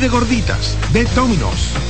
Pide gorditas de Dominos.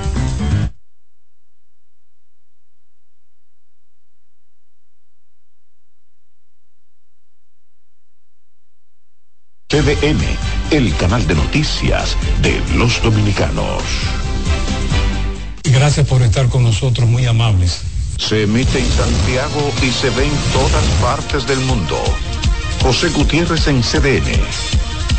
CDN, el canal de noticias de los dominicanos. Gracias por estar con nosotros, muy amables. Se emite en Santiago y se ve en todas partes del mundo. José Gutiérrez en CDN.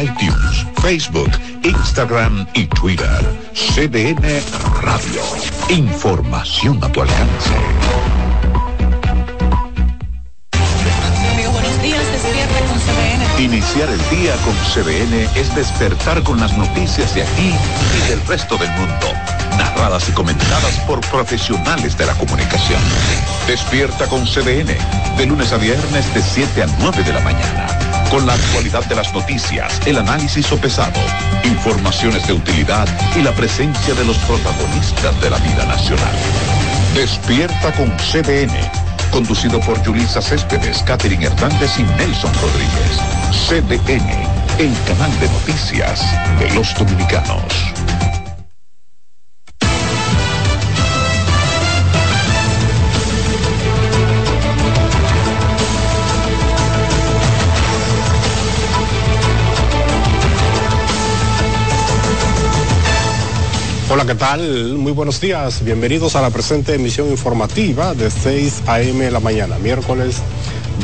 iTunes, Facebook, Instagram y Twitter. CDN Radio. Información a tu alcance. buenos días, despierta con. Iniciar el día con CDN es despertar con las noticias de aquí y del resto del mundo narradas y comentadas por profesionales de la comunicación. Despierta con CDN, de lunes a viernes de 7 a 9 de la mañana, con la actualidad de las noticias, el análisis pesado, informaciones de utilidad y la presencia de los protagonistas de la vida nacional. Despierta con CDN, conducido por Julisa Céspedes, Catherine Hernández y Nelson Rodríguez. CDN, el canal de noticias de los dominicanos. Hola, ¿qué tal? Muy buenos días. Bienvenidos a la presente emisión informativa de 6 a.m. la mañana, miércoles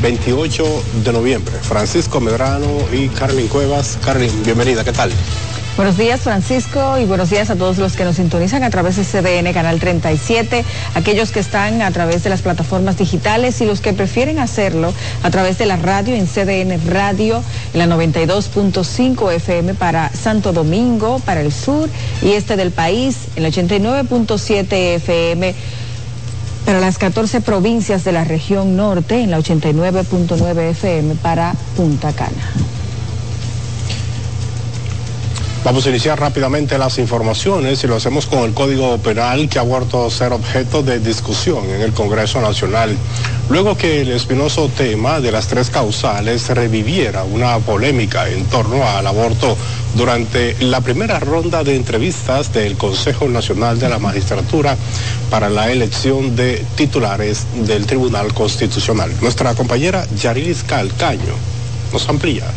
28 de noviembre. Francisco Medrano y Carlin Cuevas. Carlin, bienvenida, ¿qué tal? Buenos días Francisco y buenos días a todos los que nos sintonizan a través de CDN Canal 37, aquellos que están a través de las plataformas digitales y los que prefieren hacerlo a través de la radio en CDN Radio, en la 92.5 FM para Santo Domingo, para el sur y este del país, en la 89.7 FM para las 14 provincias de la región norte, en la 89.9 FM para Punta Cana. Vamos a iniciar rápidamente las informaciones y lo hacemos con el Código Penal que ha vuelto a ser objeto de discusión en el Congreso Nacional. Luego que el espinoso tema de las tres causales reviviera una polémica en torno al aborto durante la primera ronda de entrevistas del Consejo Nacional de la Magistratura para la elección de titulares del Tribunal Constitucional. Nuestra compañera Yarilis Calcaño nos amplía.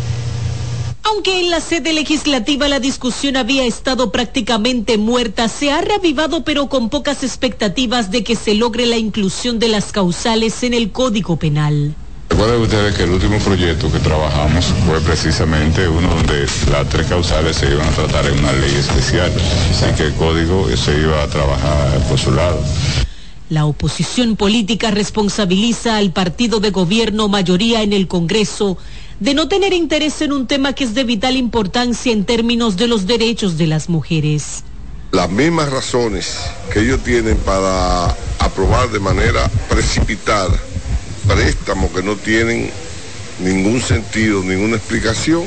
Aunque en la sede legislativa la discusión había estado prácticamente muerta, se ha reavivado pero con pocas expectativas de que se logre la inclusión de las causales en el Código Penal. Recuerden ustedes que el último proyecto que trabajamos fue precisamente uno donde las tres causales se iban a tratar en una ley especial, así que el código se iba a trabajar por su lado. La oposición política responsabiliza al partido de gobierno mayoría en el Congreso de no tener interés en un tema que es de vital importancia en términos de los derechos de las mujeres. Las mismas razones que ellos tienen para aprobar de manera precipitada préstamos que no tienen ningún sentido, ninguna explicación,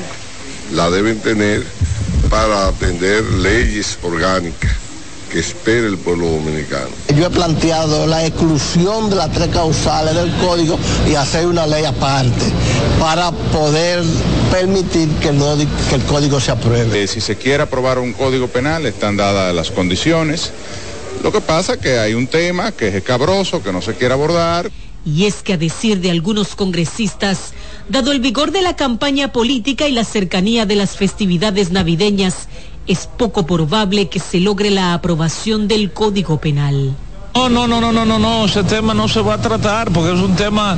la deben tener para atender leyes orgánicas que espera el pueblo dominicano. Yo he planteado la exclusión de las tres causales del código y hacer una ley aparte para poder permitir que el, que el código se apruebe. Eh, si se quiere aprobar un código penal, están dadas las condiciones. Lo que pasa es que hay un tema que es escabroso, que no se quiere abordar. Y es que a decir de algunos congresistas, dado el vigor de la campaña política y la cercanía de las festividades navideñas, es poco probable que se logre la aprobación del Código Penal. No, no, no, no, no, no, no, ese tema no se va a tratar porque es un tema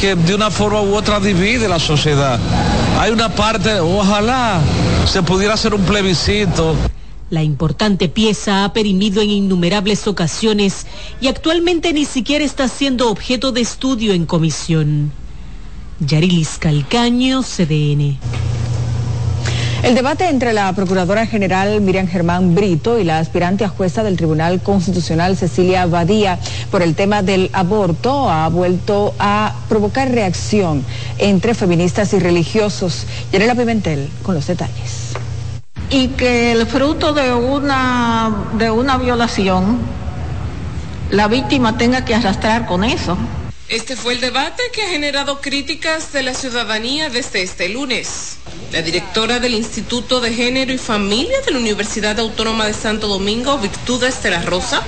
que de una forma u otra divide la sociedad. Hay una parte, ojalá se pudiera hacer un plebiscito. La importante pieza ha perimido en innumerables ocasiones y actualmente ni siquiera está siendo objeto de estudio en comisión. Yarilis Calcaño, CDN. El debate entre la Procuradora General Miriam Germán Brito y la aspirante a jueza del Tribunal Constitucional Cecilia Badía por el tema del aborto ha vuelto a provocar reacción entre feministas y religiosos. Yanela Pimentel con los detalles. Y que el fruto de una, de una violación, la víctima tenga que arrastrar con eso. Este fue el debate que ha generado críticas de la ciudadanía desde este lunes. La directora del Instituto de Género y Familia de la Universidad Autónoma de Santo Domingo, Virtudes Estela Rosa,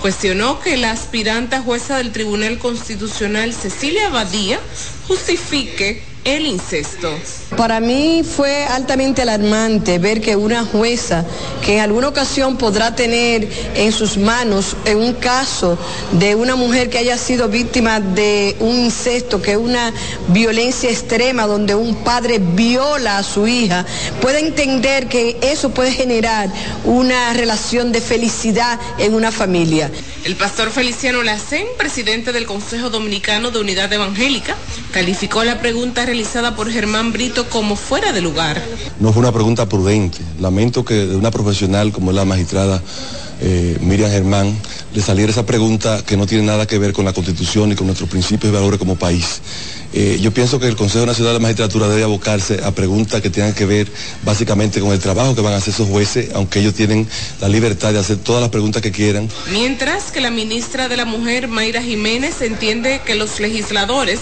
cuestionó que la aspirante jueza del Tribunal Constitucional, Cecilia Badía, justifique el incesto. Para mí fue altamente alarmante ver que una jueza que en alguna ocasión podrá tener en sus manos en un caso de una mujer que haya sido víctima de un incesto, que es una violencia extrema donde un padre viola a su hija, puede entender que eso puede generar una relación de felicidad en una familia. El pastor Feliciano Lacén, presidente del Consejo Dominicano de Unidad Evangélica, calificó la pregunta realizada por Germán Brito como fuera de lugar. No fue una pregunta prudente. Lamento que de una profesional como la magistrada eh, Miriam Germán le saliera esa pregunta que no tiene nada que ver con la Constitución y con nuestros principios y valores como país. Eh, yo pienso que el Consejo Nacional de la Magistratura debe abocarse a preguntas que tengan que ver básicamente con el trabajo que van a hacer esos jueces, aunque ellos tienen la libertad de hacer todas las preguntas que quieran. Mientras que la ministra de la Mujer, Mayra Jiménez, entiende que los legisladores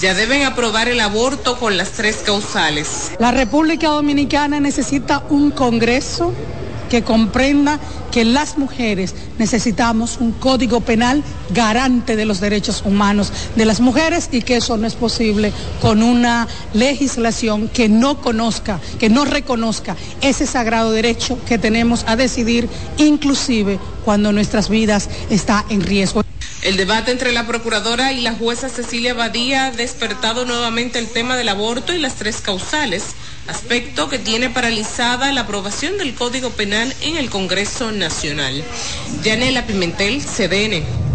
ya deben aprobar el aborto con las tres causales. La República Dominicana necesita un Congreso que comprenda que las mujeres necesitamos un código penal garante de los derechos humanos de las mujeres y que eso no es posible con una legislación que no conozca, que no reconozca ese sagrado derecho que tenemos a decidir, inclusive cuando nuestras vidas están en riesgo. El debate entre la procuradora y la jueza Cecilia Badía ha despertado nuevamente el tema del aborto y las tres causales aspecto que tiene paralizada la aprobación del Código Penal en el Congreso Nacional. Yanela Pimentel, CDN.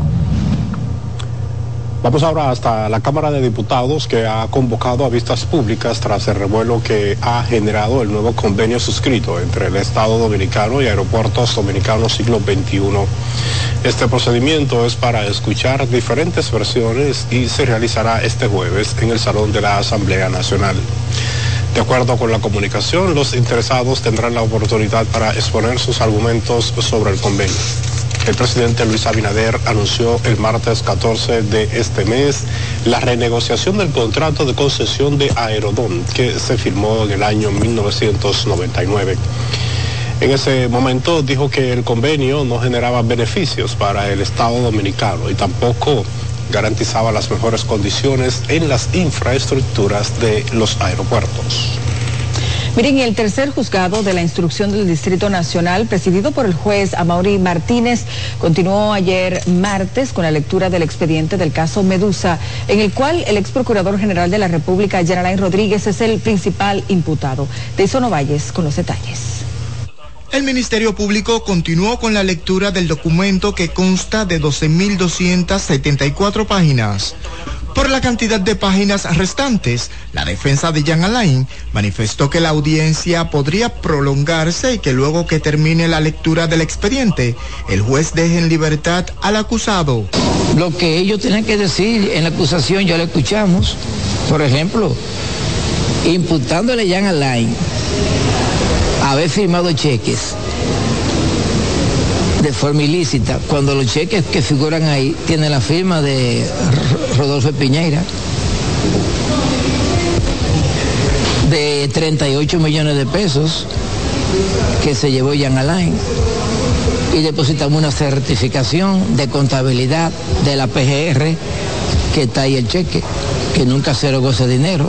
Vamos ahora hasta la Cámara de Diputados que ha convocado a vistas públicas tras el revuelo que ha generado el nuevo convenio suscrito entre el Estado Dominicano y Aeropuertos Dominicanos siglo XXI. Este procedimiento es para escuchar diferentes versiones y se realizará este jueves en el Salón de la Asamblea Nacional. De acuerdo con la comunicación, los interesados tendrán la oportunidad para exponer sus argumentos sobre el convenio. El presidente Luis Abinader anunció el martes 14 de este mes la renegociación del contrato de concesión de Aerodón que se firmó en el año 1999. En ese momento dijo que el convenio no generaba beneficios para el Estado dominicano y tampoco garantizaba las mejores condiciones en las infraestructuras de los aeropuertos. Miren, el tercer juzgado de la instrucción del Distrito Nacional, presidido por el juez Amaury Martínez, continuó ayer martes con la lectura del expediente del caso Medusa, en el cual el ex procurador general de la República, Alain Rodríguez, es el principal imputado. De Valles con los detalles. El Ministerio Público continuó con la lectura del documento que consta de 12.274 páginas. Por la cantidad de páginas restantes, la defensa de Jean Alain manifestó que la audiencia podría prolongarse y que luego que termine la lectura del expediente, el juez deje en libertad al acusado. Lo que ellos tienen que decir en la acusación ya lo escuchamos. Por ejemplo, imputándole a Jean Alain haber firmado cheques de forma ilícita, cuando los cheques que figuran ahí tienen la firma de Rodolfo Piñeira, de 38 millones de pesos que se llevó Jan Alain. Y depositamos una certificación de contabilidad de la PGR que está ahí el cheque, que nunca se erogó ese dinero.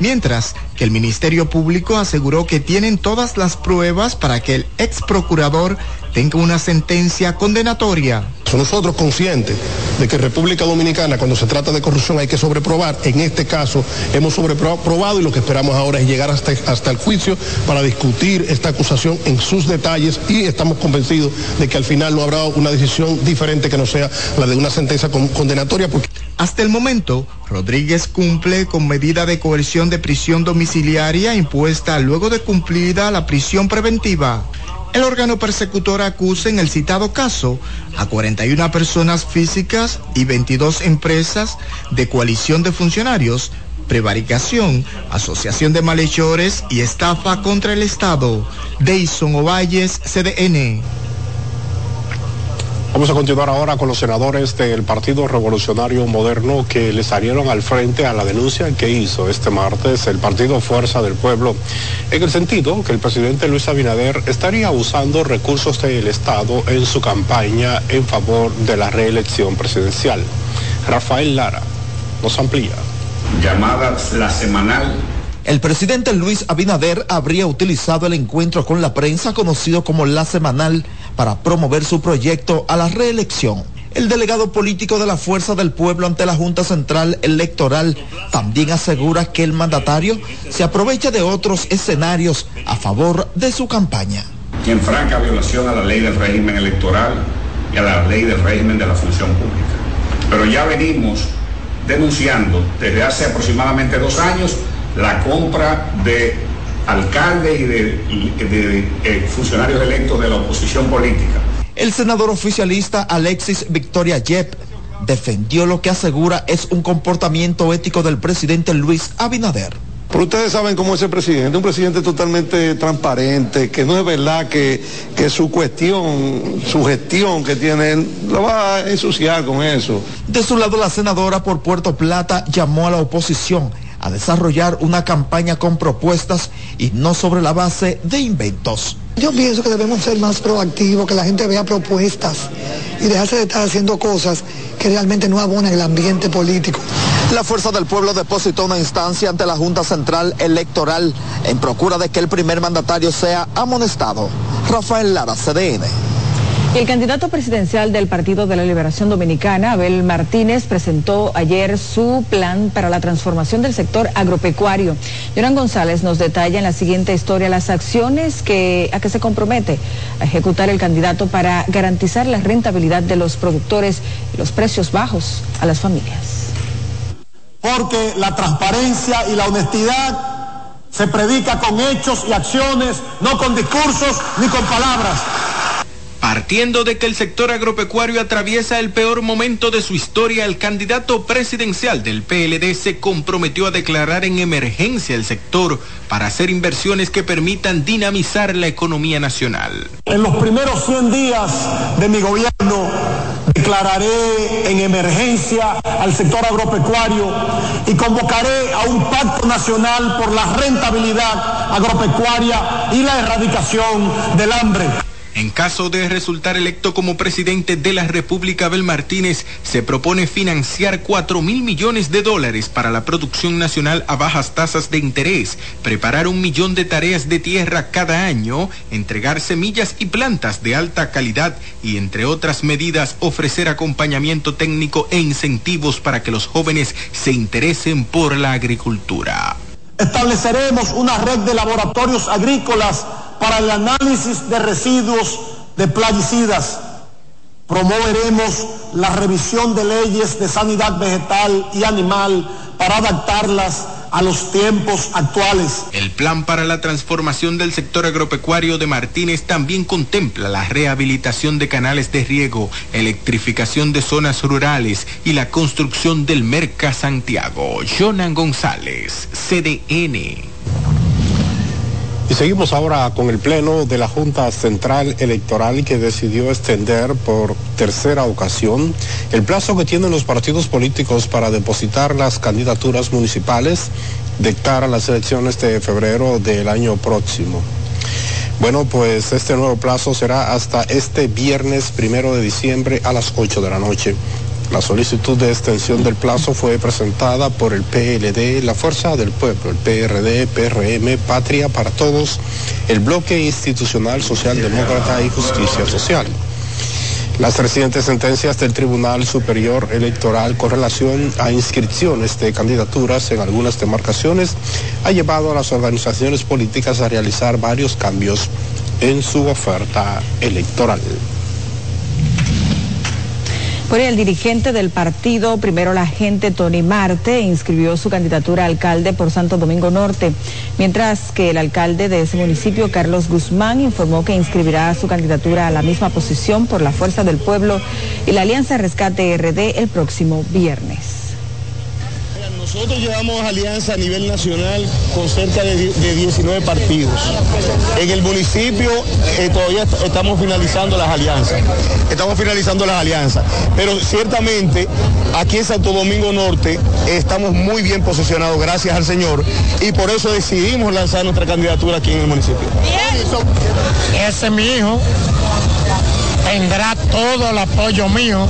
Mientras que el Ministerio Público aseguró que tienen todas las pruebas para que el ex procurador tenga una sentencia condenatoria. Nosotros conscientes de que República Dominicana cuando se trata de corrupción hay que sobreprobar. En este caso hemos sobreprobado y lo que esperamos ahora es llegar hasta, hasta el juicio para discutir esta acusación en sus detalles y estamos convencidos de que al final no habrá una decisión diferente que no sea la de una sentencia condenatoria. Porque... Hasta el momento, Rodríguez cumple con medida de coerción de prisión domiciliaria impuesta luego de cumplida la prisión preventiva. El órgano persecutor acusa en el citado caso a 41 personas físicas y 22 empresas de coalición de funcionarios, prevaricación, asociación de malhechores y estafa contra el Estado. Deison Ovalles, CDN. Vamos a continuar ahora con los senadores del Partido Revolucionario Moderno que le salieron al frente a la denuncia que hizo este martes el Partido Fuerza del Pueblo, en el sentido que el presidente Luis Abinader estaría usando recursos del Estado en su campaña en favor de la reelección presidencial. Rafael Lara nos amplía. llamada la semanal el presidente Luis Abinader habría utilizado el encuentro con la prensa conocido como La Semanal para promover su proyecto a la reelección. El delegado político de la Fuerza del Pueblo ante la Junta Central Electoral también asegura que el mandatario se aprovecha de otros escenarios a favor de su campaña. en franca violación a la ley del régimen electoral y a la ley del régimen de la función pública. Pero ya venimos denunciando desde hace aproximadamente dos años la compra de alcaldes y de, eh, funcionarios electos de la oposición política. El senador oficialista Alexis Victoria Yep defendió lo que asegura es un comportamiento ético del presidente Luis Abinader. Pero ustedes saben cómo es el presidente, un presidente totalmente transparente, que no es verdad que, que su cuestión, su gestión que tiene él, lo va a ensuciar con eso. De su lado, la senadora por Puerto Plata llamó a la oposición a desarrollar una campaña con propuestas y no sobre la base de inventos. Yo pienso que debemos ser más proactivos, que la gente vea propuestas y dejarse de estar haciendo cosas que realmente no abonan el ambiente político. La Fuerza del Pueblo depositó una instancia ante la Junta Central Electoral en procura de que el primer mandatario sea amonestado. Rafael Lara, CDN. El candidato presidencial del Partido de la Liberación Dominicana, Abel Martínez, presentó ayer su plan para la transformación del sector agropecuario. Jonan González nos detalla en la siguiente historia las acciones que, a que se compromete a ejecutar el candidato para garantizar la rentabilidad de los productores y los precios bajos a las familias. Porque la transparencia y la honestidad se predica con hechos y acciones, no con discursos ni con palabras. Partiendo de que el sector agropecuario atraviesa el peor momento de su historia, el candidato presidencial del PLD se comprometió a declarar en emergencia el sector para hacer inversiones que permitan dinamizar la economía nacional. En los primeros 100 días de mi gobierno declararé en emergencia al sector agropecuario y convocaré a un pacto nacional por la rentabilidad agropecuaria y la erradicación del hambre. En caso de resultar electo como presidente de la República, Abel Martínez se propone financiar 4 mil millones de dólares para la producción nacional a bajas tasas de interés, preparar un millón de tareas de tierra cada año, entregar semillas y plantas de alta calidad y, entre otras medidas, ofrecer acompañamiento técnico e incentivos para que los jóvenes se interesen por la agricultura. Estableceremos una red de laboratorios agrícolas para el análisis de residuos de plaguicidas. Promoveremos la revisión de leyes de sanidad vegetal y animal para adaptarlas a los tiempos actuales. El plan para la transformación del sector agropecuario de Martínez también contempla la rehabilitación de canales de riego, electrificación de zonas rurales y la construcción del Merca Santiago. Jonan González, CDN. Y seguimos ahora con el pleno de la Junta Central Electoral que decidió extender por tercera ocasión el plazo que tienen los partidos políticos para depositar las candidaturas municipales de cara a las elecciones de febrero del año próximo. Bueno, pues este nuevo plazo será hasta este viernes primero de diciembre a las 8 de la noche. La solicitud de extensión del plazo fue presentada por el PLD, la Fuerza del Pueblo, el PRD, PRM, Patria para Todos, el Bloque Institucional Socialdemócrata y Justicia Social. Las recientes sentencias del Tribunal Superior Electoral con relación a inscripciones de candidaturas en algunas demarcaciones ha llevado a las organizaciones políticas a realizar varios cambios en su oferta electoral. Por el dirigente del partido, primero la gente Tony Marte, inscribió su candidatura a alcalde por Santo Domingo Norte, mientras que el alcalde de ese municipio, Carlos Guzmán, informó que inscribirá su candidatura a la misma posición por la Fuerza del Pueblo y la Alianza Rescate RD el próximo viernes. Nosotros llevamos alianza a nivel nacional con cerca de, 19 partidos. En el municipio eh, todavía estamos finalizando las alianzas. Estamos finalizando las alianzas. Pero ciertamente aquí en Santo Domingo Norte estamos muy bien posicionados, gracias al Señor. Y por eso decidimos lanzar nuestra candidatura aquí en el municipio. Ese mi hijo tendrá todo el apoyo mío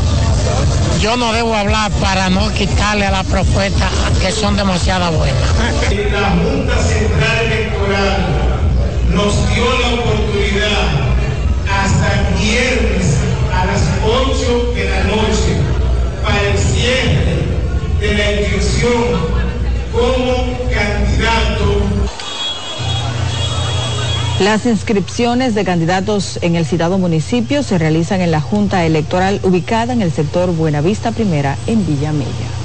yo no debo hablar para no quitarle a la propuesta que son demasiado buenas. La Junta Central Electoral nos dio la oportunidad hasta viernes a las 8 de la noche para el cierre de la inscripción como candidato Las inscripciones de candidatos en el citado municipio se realizan en la Junta Electoral ubicada en el sector Buenavista Primera en Villamella.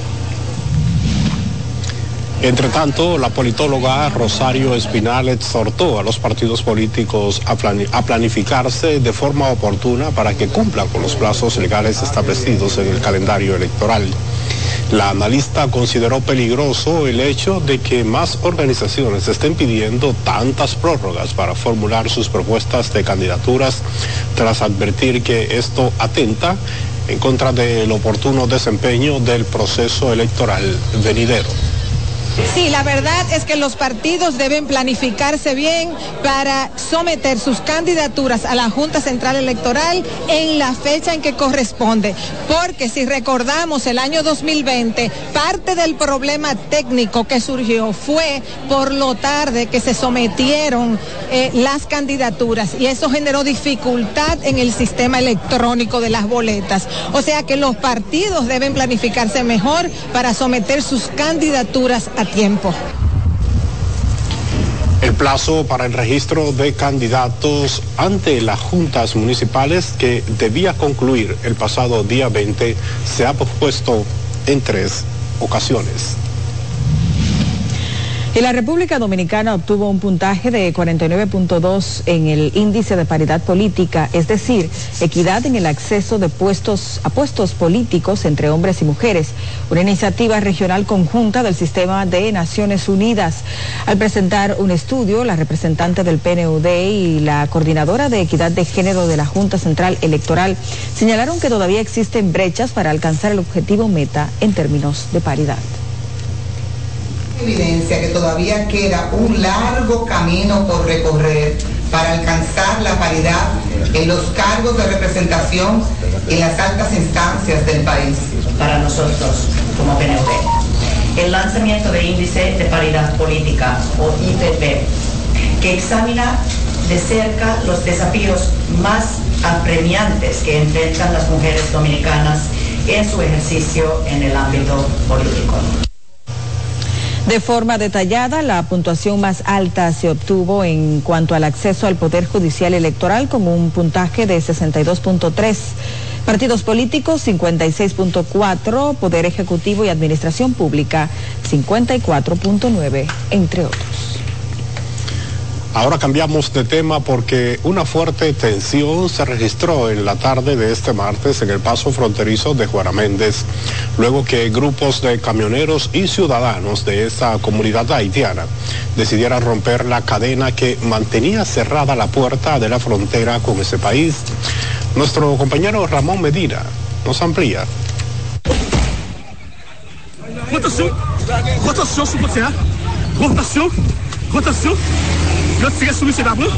Entre tanto, la politóloga Rosario Espinal exhortó a los partidos políticos a, plani a, planificarse de forma oportuna para que cumplan con los plazos legales establecidos en el calendario electoral. La analista consideró peligroso el hecho de que más organizaciones estén pidiendo tantas prórrogas para formular sus propuestas de candidaturas tras advertir que esto atenta en contra del oportuno desempeño del proceso electoral venidero. Sí, la verdad es que los partidos deben planificarse bien para someter sus candidaturas a la Junta Central Electoral en la fecha en que corresponde. Porque si recordamos el año 2020, parte del problema técnico que surgió fue por lo tarde que se sometieron eh, las candidaturas y eso generó dificultad en el sistema electrónico de las boletas. O sea que los partidos deben planificarse mejor para someter sus candidaturas a tiempo. El plazo para el registro de candidatos ante las juntas municipales que debía concluir el pasado día 20 se ha pospuesto en tres ocasiones. Y la República Dominicana obtuvo un puntaje de 49.2 en el índice de paridad política, es decir, equidad en el acceso de puestos a puestos políticos entre hombres y mujeres, una iniciativa regional conjunta del sistema de Naciones Unidas. Al presentar un estudio, la representante del PNUD y la coordinadora de equidad de género de la Junta Central Electoral señalaron que todavía existen brechas para alcanzar el objetivo meta en términos de paridad evidencia que todavía queda un largo camino por recorrer para alcanzar la paridad en los cargos de representación en las altas instancias del país. Para nosotros, como PNUD, el lanzamiento de índice de paridad política o IPP, que examina de cerca los desafíos más apremiantes que enfrentan las mujeres dominicanas en su ejercicio en el ámbito político. De forma detallada, la puntuación más alta se obtuvo en cuanto al acceso al Poder Judicial Electoral con un puntaje de 62.3. Partidos políticos 56.4, Poder Ejecutivo y Administración Pública 54.9, entre otros. Ahora cambiamos de tema porque una fuerte tensión se registró en la tarde de este martes en el paso fronterizo de Juana Méndez, luego que grupos de camioneros y ciudadanos de esa comunidad haitiana decidieran romper la cadena que mantenía cerrada la puerta de la frontera con ese país. Nuestro compañero Ramón Medina nos amplía. Rotación, rotación, rotación, rotación. Yo tire sou msè babran?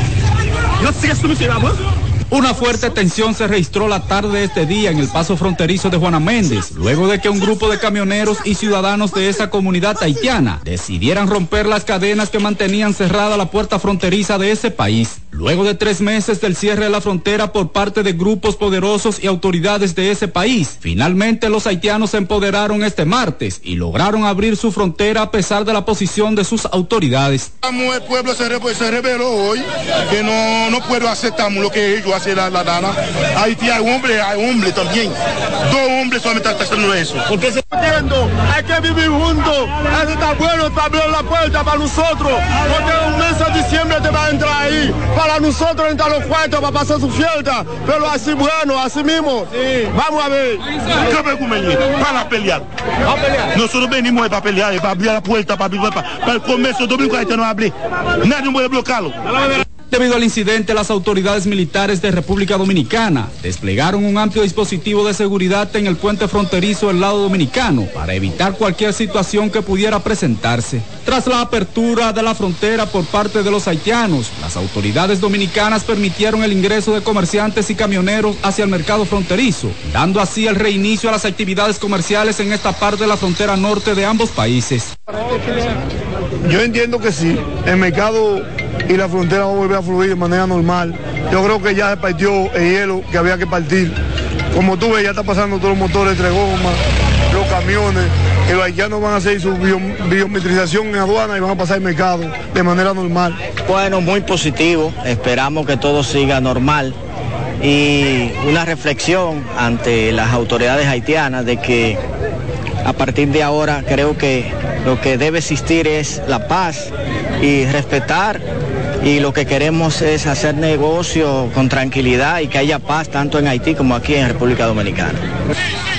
Yo tire sou msè babran? Una fuerte tensión se registró la tarde de este día en el paso fronterizo de Juana Méndez, luego de que un grupo de camioneros y ciudadanos de esa comunidad haitiana decidieran romper las cadenas que mantenían cerrada la puerta fronteriza de ese país. Luego de tres meses del cierre de la frontera por parte de grupos poderosos y autoridades de ese país, finalmente los haitianos se empoderaron este martes y lograron abrir su frontera a pesar de la posición de sus autoridades. El pueblo hoy que no, no puedo que ellos la, la dana. Haití hay hombre, hay hombre también. Dos hombres solamente están haciendo eso. Porque se hay que vivir juntos. Eso está bueno para abrir la puerta para nosotros. Porque un mes de diciembre te va a entrar ahí. Para nosotros entrar los cuartos para pasar su fiesta. Pero así bueno, así mismo. Sí. Vamos a ver. Para pelear. Nosotros venimos para pelear, para abrir la puerta, para, para, para el comercio domingo haitiano abrir. Nadie puede bloquearlo. Debido al incidente, las autoridades militares de República Dominicana desplegaron un amplio dispositivo de seguridad en el puente fronterizo del lado dominicano para evitar cualquier situación que pudiera presentarse. Tras la apertura de la frontera por parte de los haitianos, las autoridades dominicanas permitieron el ingreso de comerciantes y camioneros hacia el mercado fronterizo, dando así el reinicio a las actividades comerciales en esta parte de la frontera norte de ambos países. Yo entiendo que sí, el mercado y la frontera va a volver a fluir de manera normal. Yo creo que ya se partió el hielo que había que partir. Como tú ves, ya está pasando todos los motores entre gomas, los camiones, que los haitianos van a hacer su bio- biometrización en aduana y van a pasar el mercado de manera normal. Bueno, muy positivo. Esperamos que todo siga normal. Y una reflexión ante las autoridades haitianas de que a partir de ahora creo que lo que debe existir es la paz y respetar. Y lo que queremos es hacer negocio con tranquilidad y que haya paz tanto en Haití como aquí en República Dominicana.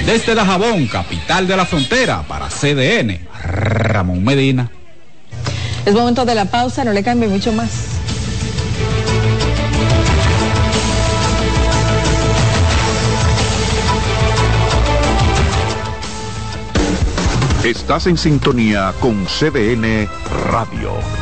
Desde Dajabón, capital de la frontera, para CDN, Ramón Medina. Es momento de la pausa, no le cambie mucho más. Estás en sintonía con CDN Radio.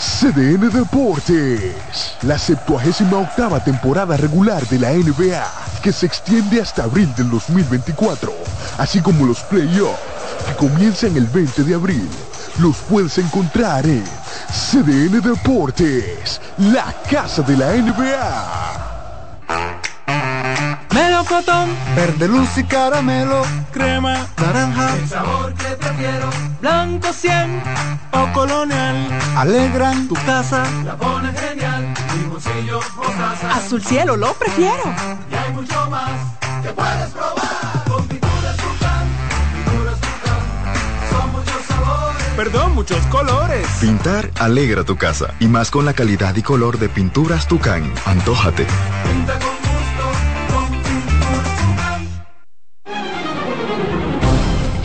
CDN Deportes. La 78 octava temporada regular de la NBA, que se extiende hasta abril del 2024, así como los playoffs, que comienzan el 20 de abril. Los puedes encontrar en CDN Deportes, la casa de la NBA. Melocotón, verde luz y caramelo, crema, naranja, El sabor que prefiero, blanco 100 o colonial, alegran tu casa. la pone genial, limoncillo, mostaza. Azul cielo, lo prefiero. Y hay mucho más que puedes probar. Con pinturas Tucán, pinturas Tucán, son muchos sabores. Perdón, muchos colores. Pintar alegra tu casa y más con la calidad y color de pinturas Tucán. Antójate. Pinta con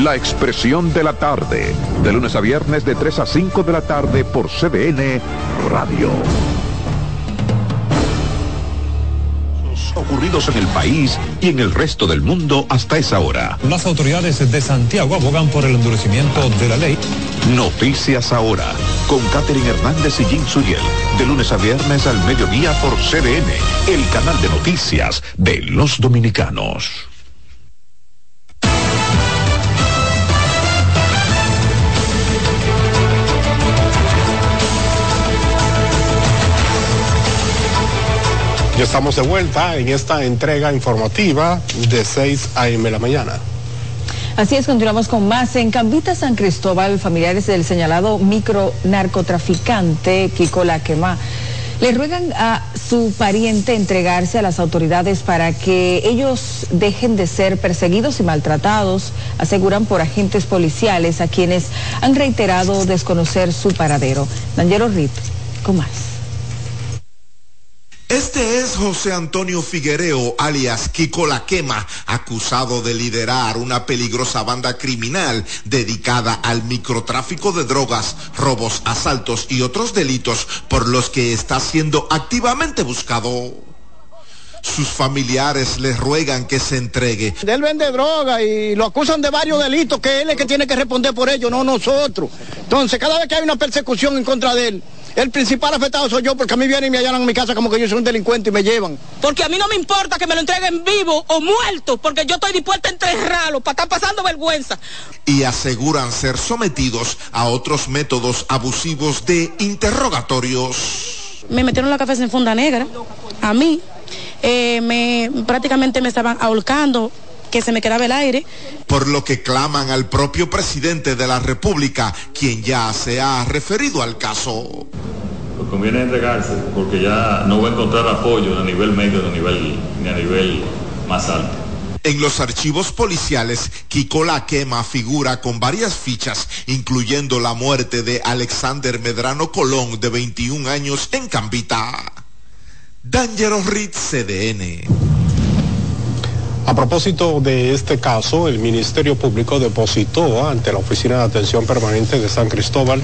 La Expresión de la Tarde, de lunes a viernes de 3 a 5 de la tarde por CDN Radio. Ocurridos en el país y en el resto del mundo hasta esa hora. Las autoridades de Santiago abogan por el endurecimiento de la ley. Noticias ahora, con Catherine Hernández y Jim Suriel, de lunes a viernes al mediodía por CDN, el canal de noticias de los dominicanos. Ya estamos de vuelta en esta entrega informativa de 6 a.m. la mañana. Así es, continuamos con más. En Cambita San Cristóbal, familiares del señalado micro narcotraficante Kiko Laquema le ruegan a su pariente entregarse a las autoridades para que ellos dejen de ser perseguidos y maltratados, aseguran por agentes policiales a quienes han reiterado desconocer su paradero. Danielo Rit, con más. Este es José Antonio Figuereo, alias Kiko La Quema, acusado de liderar una peligrosa banda criminal dedicada al microtráfico de drogas, robos, asaltos y otros delitos por los que está siendo activamente buscado. Sus familiares le ruegan que se entregue. Él vende droga y lo acusan de varios delitos que él es que tiene que responder por ello, no nosotros. Entonces, cada vez que hay una persecución en contra de él, El principal afectado soy yo porque a mí vienen y me allanan en mi casa como que yo soy un delincuente y me llevan. Porque a mí no me importa que me lo entreguen vivo o muerto, porque yo estoy dispuesta a enterrarlo para estar pasando vergüenza. Y aseguran ser sometidos a otros métodos abusivos de interrogatorios. Me metieron la cabeza en funda negra, a mí. Eh, me, prácticamente me estaban ahorcando, que se me quedaba el aire. Por lo que claman al propio presidente de la República, quien ya se ha referido al caso. Pues conviene entregarse porque ya no va a encontrar apoyo a nivel medio ni a nivel, ni a nivel más alto. En los archivos policiales, Kiko La Quema figura con varias fichas, incluyendo la muerte de Alexander Medrano Colón, de 21 años, en Cambita. Dangerous Ritz CDN. A propósito de este caso, el Ministerio Público depositó ante la Oficina de Atención Permanente de San Cristóbal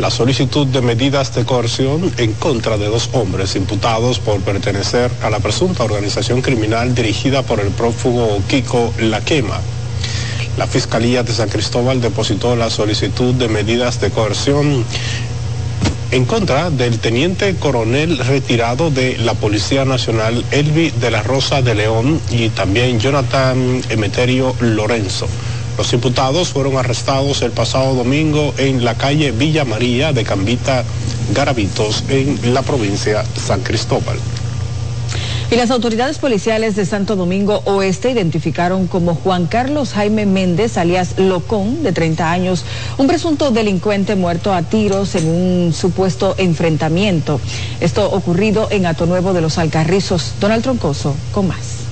la solicitud de medidas de coerción en contra de dos hombres imputados por pertenecer a la presunta organización criminal dirigida por el prófugo Kiko Laquema. La Fiscalía de San Cristóbal depositó la solicitud de medidas de coerción en contra del teniente coronel retirado de la Policía Nacional Elvi de la Rosa de León y también Jonathan Emeterio Lorenzo. Los imputados fueron arrestados el pasado domingo en la calle Villa María de Cambita, Garavitos, en la provincia San Cristóbal. Y las autoridades policiales de Santo Domingo Oeste identificaron como Juan Carlos Jaime Méndez, alias Locón, de 30 años, un presunto delincuente muerto a tiros en un supuesto enfrentamiento. Esto ocurrido en Ato Nuevo de los Alcarrizos. Donald Troncoso, con más.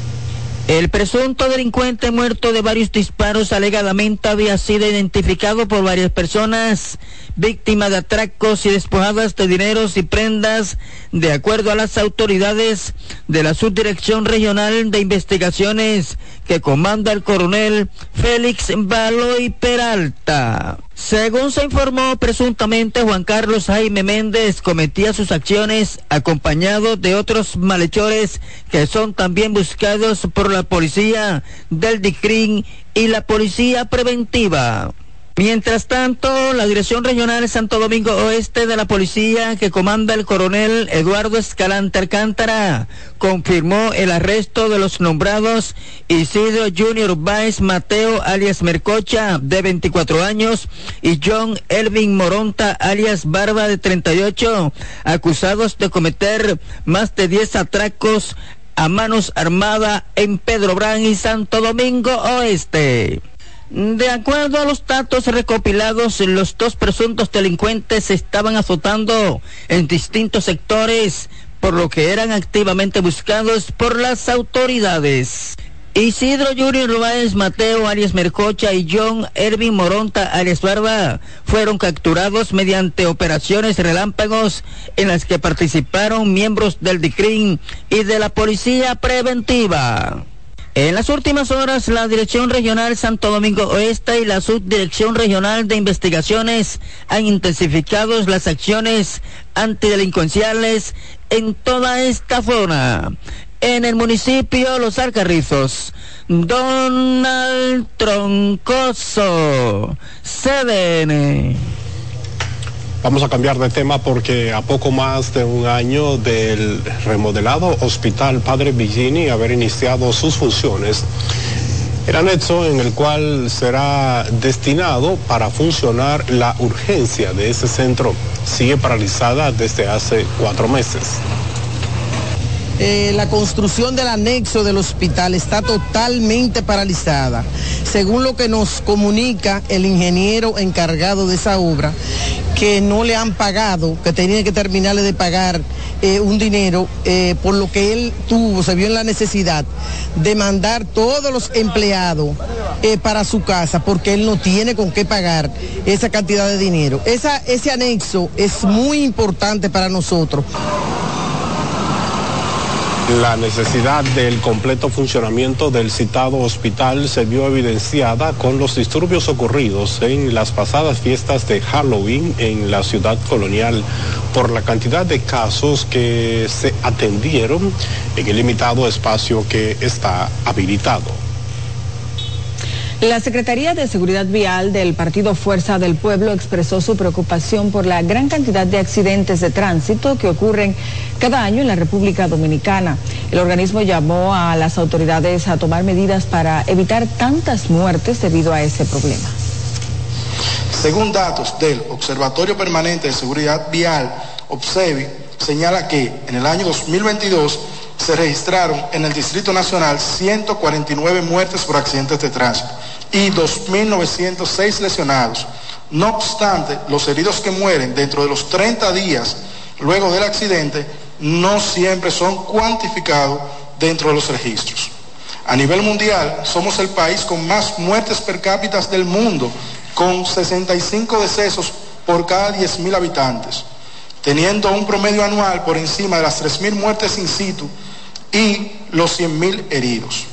El presunto delincuente muerto de varios disparos alegadamente había sido identificado por varias personas, víctima de atracos y despojadas de dineros y prendas, de acuerdo a las autoridades de la Subdirección Regional de Investigaciones que comanda el coronel Félix Baloy Peralta. Según se informó, presuntamente Juan Carlos Jaime Méndez cometía sus acciones acompañado de otros malhechores que son también buscados por la policía del DICRIN y la policía preventiva. Mientras tanto, la Dirección Regional Santo Domingo Oeste de la Policía, que comanda el coronel Eduardo Escalante Alcántara, confirmó el arresto de los nombrados Isidro Junior Baez Mateo, alias Mercocha, de 24 años, y John Elvin Moronta, alias Barba, de 38, acusados de cometer más de 10 atracos a manos armadas en Pedro Brán y Santo Domingo Oeste. De acuerdo a los datos recopilados, los dos presuntos delincuentes estaban azotando en distintos sectores, por lo que eran activamente buscados por las autoridades. Isidro Junior Báez Mateo Arias Mercocha y John Ervin Moronta Arias Barba fueron capturados mediante operaciones relámpagos en las que participaron miembros del DICRIN y de la Policía Preventiva. En las últimas horas, la Dirección Regional Santo Domingo Oeste y la Subdirección Regional de Investigaciones han intensificado las acciones antidelincuenciales en toda esta zona. En el municipio Los Alcarrizos, Donald Troncoso, CDN. Vamos a cambiar de tema porque a poco más de un año del remodelado Hospital Padre Villini haber iniciado sus funciones, el anexo en el cual será destinado para funcionar la urgencia de ese centro sigue paralizada desde hace cuatro meses. Eh, la construcción del anexo del hospital está totalmente paralizada. Según lo que nos comunica el ingeniero encargado de esa obra, que no le han pagado, que tenía que terminarle de pagar eh, un dinero, eh, por lo que él tuvo, se vio en la necesidad de mandar todos los empleados para su casa, porque él no tiene con qué pagar esa cantidad de dinero. Esa, ese anexo es muy importante para nosotros. La necesidad del completo funcionamiento del citado hospital se vio evidenciada con los disturbios ocurridos en las pasadas fiestas de Halloween en la ciudad colonial por la cantidad de casos que se atendieron en el limitado espacio que está habilitado. La Secretaría de Seguridad Vial del Partido Fuerza del Pueblo expresó su preocupación por la gran cantidad de accidentes de tránsito que ocurren cada año en la República Dominicana. El organismo llamó a las autoridades a tomar medidas para evitar tantas muertes debido a ese problema. Según datos del Observatorio Permanente de Seguridad Vial, OBSEVI, señala que en el año 2022 se registraron en el Distrito Nacional 149 muertes por accidentes de tránsito y 2.906 lesionados. No obstante, los heridos que mueren dentro de los 30 días luego del accidente no siempre son cuantificados dentro de los registros. A nivel mundial, somos el país con más muertes per cápita del mundo, con 65 decesos por cada 10.000 habitantes, teniendo un promedio anual por encima de las 3.000 muertes in situ y los 100.000 heridos.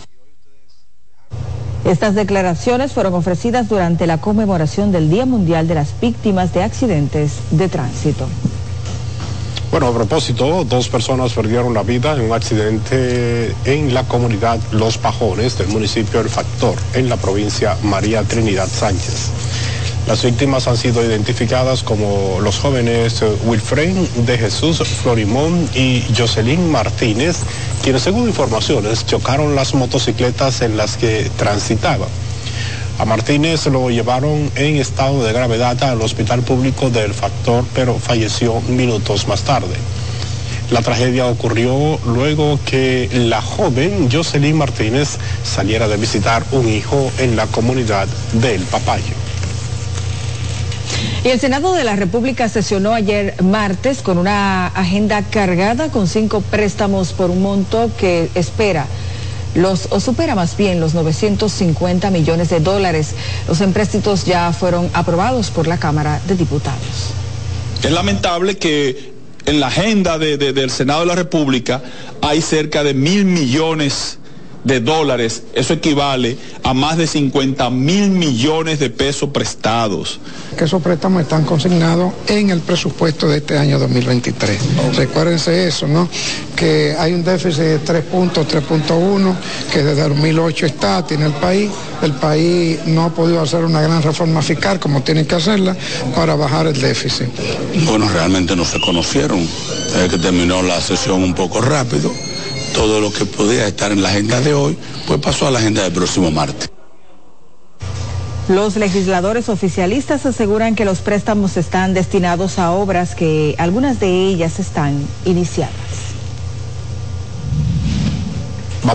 Estas declaraciones fueron ofrecidas durante la conmemoración del Día Mundial de las Víctimas de Accidentes de Tránsito. Bueno, a propósito, dos personas perdieron la vida en un accidente en la comunidad Los Pajones del municipio El Factor, en la provincia María Trinidad Sánchez. Las víctimas han sido identificadas como los jóvenes Wilfred de Jesús Florimón y Jocelyn Martínez, quienes según informaciones chocaron las motocicletas en las que transitaban. A Martínez lo llevaron en estado de gravedad al hospital público del Factor, pero falleció minutos más tarde. La tragedia ocurrió luego que la joven Jocelyn Martínez saliera de visitar un hijo en la comunidad del Papayo. Y el Senado de la República sesionó ayer martes con una agenda cargada con cinco préstamos por un monto que espera los, o supera más bien los 950 millones de dólares. Los empréstitos ya fueron aprobados por la Cámara de Diputados. Es lamentable que en la agenda de- de- del Senado de la República hay cerca de mil millones de dólares. Eso equivale a más de 50 mil millones de pesos prestados. que esos préstamos están consignados en el presupuesto de este año 2023. Recuérdense eso, ¿no? Que hay un déficit de 3 puntos, 3.1, que desde 2008 está, tiene el país. El país no ha podido hacer una gran reforma fiscal como tiene que hacerla para bajar el déficit. Bueno, realmente no se conocieron. Es que terminó la sesión un poco rápido. Todo lo que podía estar en la agenda de hoy, pues pasó a la agenda del próximo martes. Los legisladores oficialistas aseguran que los préstamos están destinados a obras que algunas de ellas están iniciadas.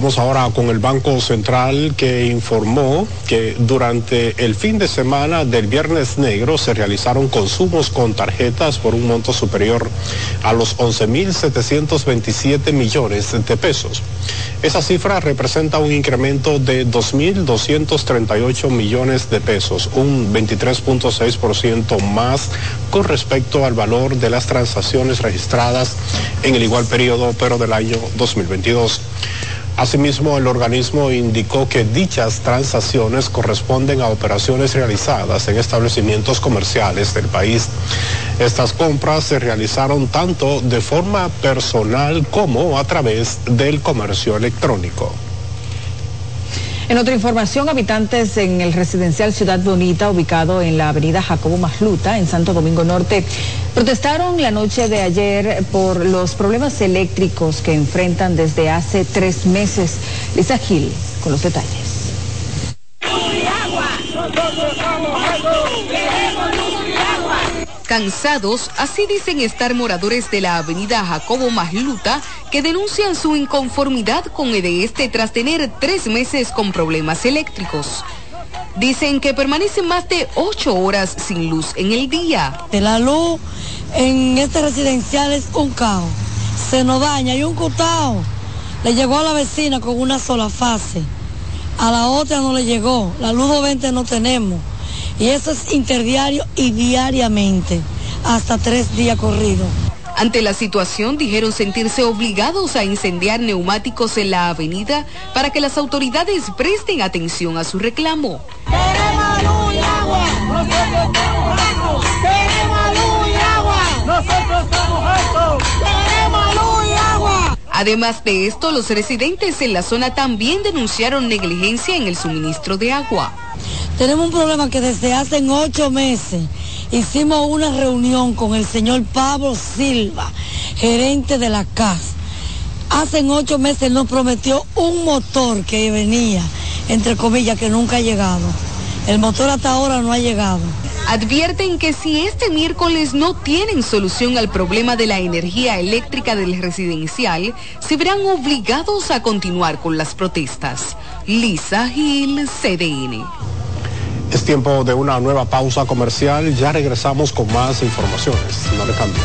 Vamos ahora con el Banco Central que informó que durante el fin de semana del Viernes Negro se realizaron consumos con tarjetas por un monto superior a los 11.727 millones de pesos. Esa cifra representa un incremento de 2.238 millones de pesos, un 23.6% más con respecto al valor de las transacciones registradas en el igual periodo, pero del año 2022. Asimismo, el organismo indicó que dichas transacciones corresponden a operaciones realizadas en establecimientos comerciales del país. Estas compras se realizaron tanto de forma personal como a través del comercio electrónico. En otra información, habitantes en el residencial Ciudad Bonita, ubicado en la avenida Jacobo Masluta, en Santo Domingo Norte, protestaron la noche de ayer por los problemas eléctricos que enfrentan desde hace tres meses. Lisa Gil, con los detalles. Cansados, así dicen estar moradores de la avenida Jacobo Masluta, que denuncian su inconformidad con el este tras tener tres meses con problemas eléctricos. Dicen que permanecen más de ocho horas sin luz en el día. De la luz en este residencial es un caos. Se nos daña y un cotao. Le llegó a la vecina con una sola fase. A la otra no le llegó. La luz 20 no tenemos. Y eso es interdiario y diariamente. Hasta tres días corridos. Ante la situación dijeron sentirse obligados a incendiar neumáticos en la avenida para que las autoridades presten atención a su reclamo. Queremos luz y agua. Nosotros estamos hartos. Queremos luz y agua. Nosotros estamos hartos. Queremos luz y agua. Además de esto, los residentes en la zona también denunciaron negligencia en el suministro de agua. Tenemos un problema que desde hace ocho meses hicimos una reunión con el señor Pablo Silva, gerente de la CAS. Hace ocho meses nos prometió un motor que venía, entre comillas, que nunca ha llegado. El motor hasta ahora no ha llegado. Advierten que si este miércoles no tienen solución al problema de la energía eléctrica del residencial, se verán obligados a continuar con las protestas. Lisa Gil, CDN. Es tiempo de una nueva pausa comercial. Ya regresamos con más informaciones. No le cambien.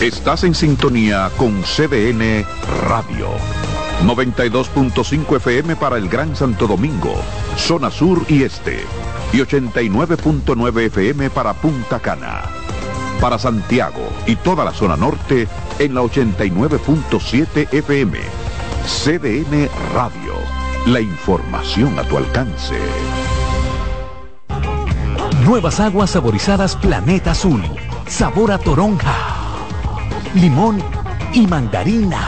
Estás en sintonía con CDN Radio. 92.5 FM para el Gran Santo Domingo, zona sur y este. Y 89.9 FM para Punta Cana. Para Santiago y toda la zona norte en la 89.7 FM. CDN Radio. La información a tu alcance. Nuevas aguas saborizadas Planeta Azul. Sabor a toronja, limón y mandarina.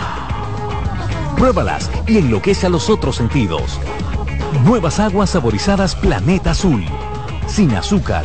Pruébalas y enloquece a los otros sentidos. Nuevas aguas saborizadas Planeta Azul. Sin azúcar.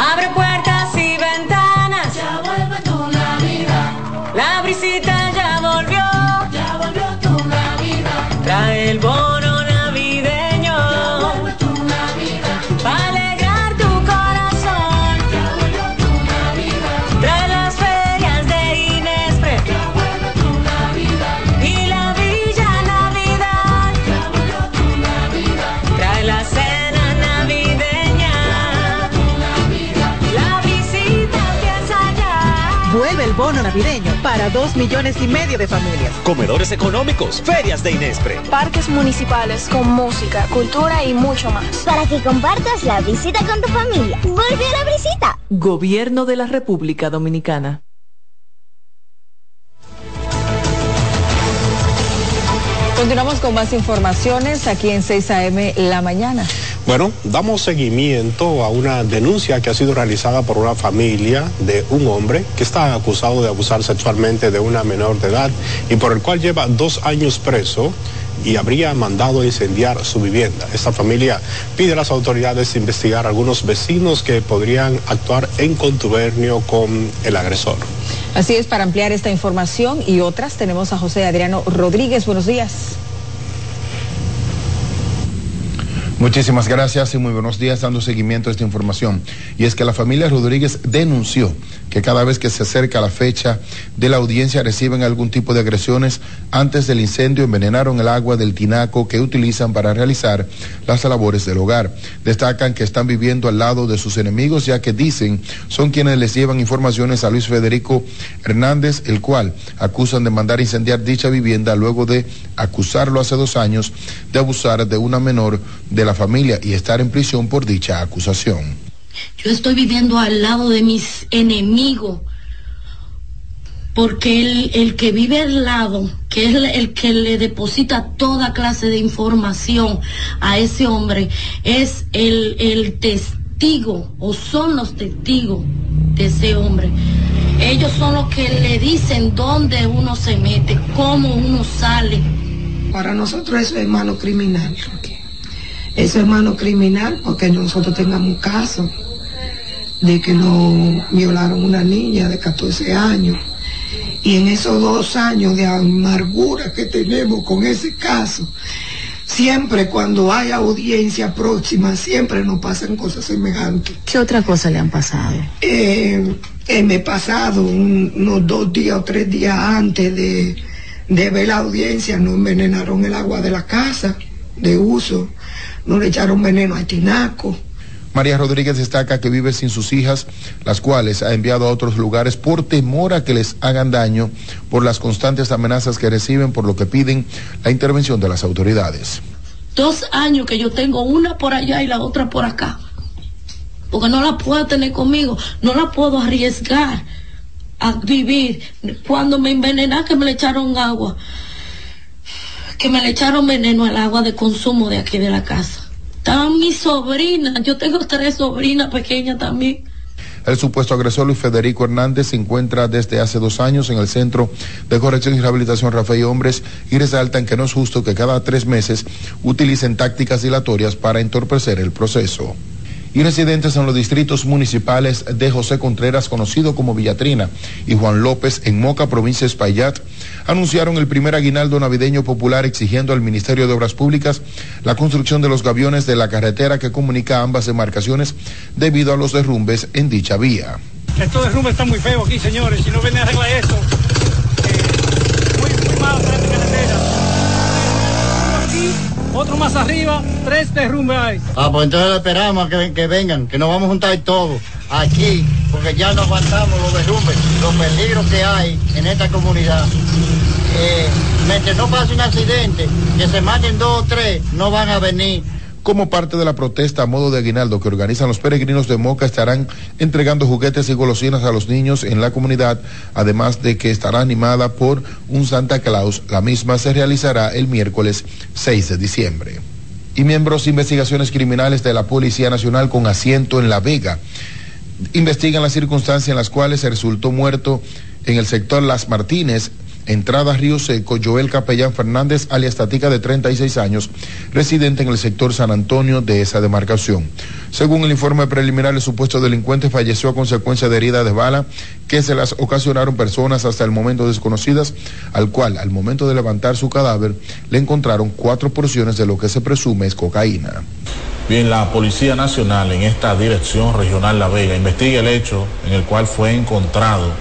Abre puertas para dos millones y medio de familias. Comedores económicos, ferias de Inespre. Parques municipales con música, cultura y mucho más. Para que compartas la visita con tu familia. Vuelve a la visita. Gobierno de la República Dominicana. Continuamos con más informaciones aquí en 6 AM La Mañana. Bueno, damos seguimiento a una denuncia que ha sido realizada por una familia de un hombre que está acusado de abusar sexualmente de una menor de edad y por el cual lleva dos años preso y habría mandado incendiar su vivienda. Esta familia pide a las autoridades investigar a algunos vecinos que podrían actuar en contubernio con el agresor. Así es, para ampliar esta información y otras tenemos a José Adriano Rodríguez. Buenos días. Muchísimas gracias y muy buenos días dando seguimiento a esta información. Y es que la familia Rodríguez denunció que cada vez que se acerca la fecha de la audiencia reciben algún tipo de agresiones. Antes del incendio envenenaron el agua del tinaco que utilizan para realizar las labores del hogar. Destacan que están viviendo al lado de sus enemigos ya que dicen son quienes les llevan informaciones a Luis Federico Hernández, el cual acusan de mandar incendiar dicha vivienda luego de acusarlo hace dos años de abusar de una menor de la familia y estar en prisión por dicha acusación. Yo estoy viviendo al lado de mis enemigos, porque el, el que vive al lado, que es el, que le deposita toda clase de información a ese hombre, es el, el testigo o son los testigos de ese hombre. Ellos son los que le dicen dónde uno se mete, cómo uno sale. Para nosotros eso es hermano criminal. Es hermano criminal porque nosotros tengamos un caso de que nos violaron una niña de 14 años. Y en esos dos años de amargura que tenemos con ese caso, siempre cuando hay audiencia próxima, siempre nos pasan cosas semejantes. ¿Qué otra cosa le han pasado? Eh, eh, me he pasado un- unos dos días o tres días antes de, de ver la audiencia, nos envenenaron el agua de la casa, de uso, no le echaron veneno a tinaco. María Rodríguez destaca que vive sin sus hijas, las cuales ha enviado a otros lugares por temor a que les hagan daño por las constantes amenazas que reciben, por lo que piden la intervención de las autoridades. Dos años que yo tengo una por allá y la otra por acá. Porque no la puedo tener conmigo, no la puedo arriesgar a vivir. Cuando me envenenan que me le echaron agua, que me le echaron veneno al agua de consumo de aquí de la casa. Estaban mis sobrinas, yo tengo tres sobrinas pequeñas también. El supuesto agresor Luis Federico Hernández se encuentra desde hace dos años en el Centro de Corrección y Rehabilitación Rafael Hombres y resaltan que no es justo que cada tres meses utilicen tácticas dilatorias para entorpecer el proceso y residentes en los distritos municipales de José Contreras, conocido como Villatrina, y Juan López en Moca, provincia de Espaillat, anunciaron el primer aguinaldo navideño popular exigiendo al Ministerio de Obras Públicas la construcción de los gaviones de la carretera que comunica ambas demarcaciones debido a los derrumbes en dicha vía. Estos derrumbes están muy feos aquí, señores. Si no vienen a arreglar eso, eh, muy, muy mal para esta carretera. Aquí, otro más arriba, tres derrumbes hay. Ah, pues entonces esperamos que, que vengan, que nos vamos a juntar todos aquí, porque ya no aguantamos los derrumbes, los peligros que hay en esta comunidad. Eh, mientras no pase un accidente, que se maten dos o tres, no van a venir. Como parte de la protesta a modo de aguinaldo que organizan los peregrinos de Moca, estarán entregando juguetes y golosinas a los niños en la comunidad, además de que estará animada por un Santa Claus. La misma se realizará el miércoles 6 de diciembre. Y miembros investigaciones criminales de la Policía Nacional con asiento en La Vega investigan las circunstancias en las cuales se resultó muerto en el sector Las Martínez, entrada Río Seco, Joel Capellán Fernández, alias Tatica de 36 años, residente en el sector San Antonio de esa demarcación. Según el informe preliminar, el supuesto delincuente falleció a consecuencia de heridas de bala que se las ocasionaron personas hasta el momento desconocidas, al cual, al momento de levantar su cadáver, le encontraron cuatro porciones de lo que se presume es cocaína. Bien, la Policía Nacional en esta Dirección Regional La Vega investiga el hecho en el cual fue encontrado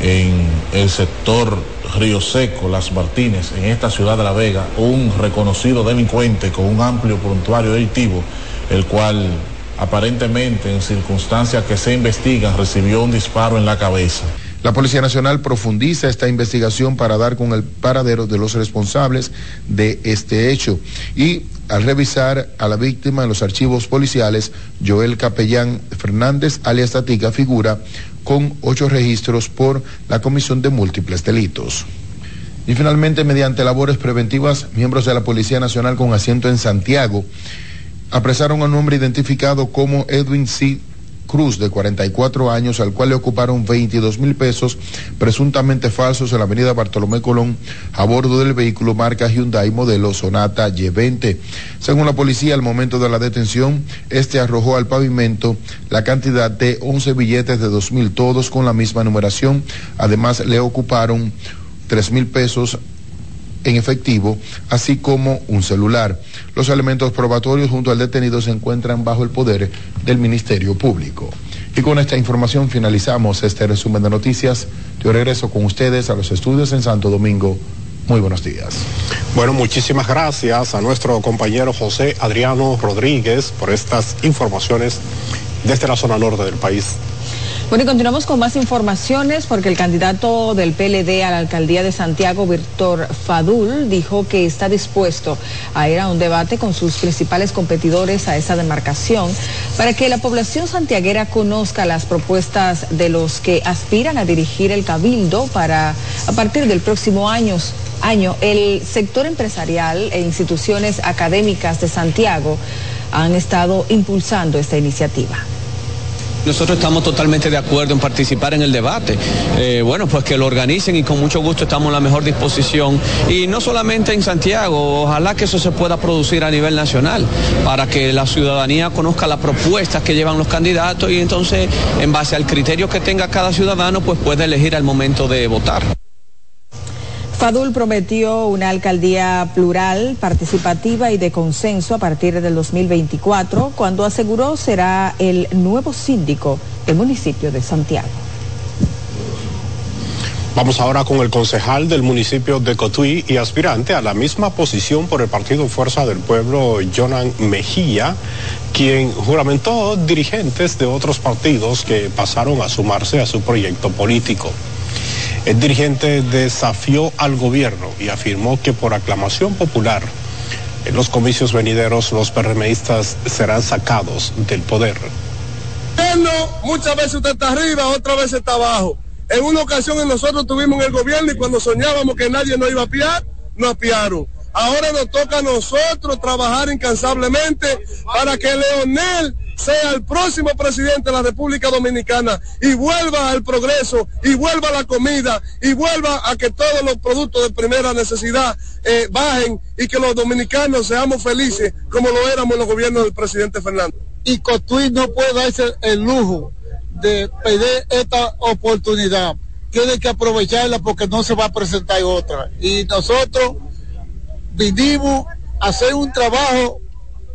en el sector Río Seco, Las Martínez, en esta ciudad de La Vega, un reconocido delincuente con un amplio prontuario delictivo, el cual aparentemente en circunstancias que se investigan recibió un disparo en la cabeza. La Policía Nacional profundiza esta investigación para dar con el paradero de los responsables de este hecho y al revisar a la víctima en los archivos policiales, Joel Capellán Fernández, alias Tatica, figura con ocho registros por la comisión de múltiples delitos. Y finalmente, mediante labores preventivas, miembros de la Policía Nacional con asiento en Santiago apresaron a un hombre identificado como Edwin C. Cruz, de 44 años, al cual le ocuparon 22 mil pesos presuntamente falsos en la avenida Bartolomé Colón a bordo del vehículo marca Hyundai modelo Sonata Y20. Según la policía, al momento de la detención, este arrojó al pavimento la cantidad de 11 billetes de 2 mil todos con la misma numeración. Además, le ocuparon 3 mil pesos en efectivo, así como un celular. Los elementos probatorios junto al detenido se encuentran bajo el poder del Ministerio Público. Y con esta información finalizamos este resumen de noticias. Yo regreso con ustedes a los estudios en Santo Domingo. Muy buenos días. Bueno, muchísimas gracias a nuestro compañero José Adriano Rodríguez por estas informaciones desde la zona norte del país. Bueno, y continuamos con más informaciones porque el candidato del PLD a la alcaldía de Santiago, Víctor Fadul, dijo que está dispuesto a ir a un debate con sus principales competidores a esa demarcación para que la población santiaguera conozca las propuestas de los que aspiran a dirigir el cabildo para a partir del próximo año año, el sector empresarial e instituciones académicas de Santiago han estado impulsando esta iniciativa. Nosotros estamos totalmente de acuerdo en participar en el debate. Eh, bueno, pues que lo organicen y con mucho gusto estamos en la mejor disposición. Y no solamente en Santiago, ojalá que eso se pueda producir a nivel nacional, para que la ciudadanía conozca las propuestas que llevan los candidatos y entonces, en base al criterio que tenga cada ciudadano, pues puede elegir al momento de votar. Fadul prometió una alcaldía plural, participativa y de consenso a partir del 2024, cuando aseguró será el nuevo síndico del municipio de Santiago. Vamos ahora con el concejal del municipio de Cotuí y aspirante a la misma posición por el Partido Fuerza del Pueblo, Jonan Mejía, quien juramentó dirigentes de otros partidos que pasaron a sumarse a su proyecto político. El dirigente desafió al gobierno y afirmó que por aclamación popular en los comicios venideros los PRMistas serán sacados del poder. Muchas veces usted está arriba, otras veces está abajo. En una ocasión nosotros estuvimos en el gobierno y cuando soñábamos que nadie nos iba a piar, nos apiaron. Ahora nos toca a nosotros trabajar incansablemente para que Leonel sea el próximo presidente de la República Dominicana y vuelva al progreso y vuelva a la comida y vuelva a que todos los productos de primera necesidad eh, bajen y que los dominicanos seamos felices como lo éramos en los gobiernos del presidente Fernando. Y Cotuí no puede darse el lujo de pedir esta oportunidad. Tiene que aprovecharla porque no se va a presentar otra. Y nosotros vinimos a hacer un trabajo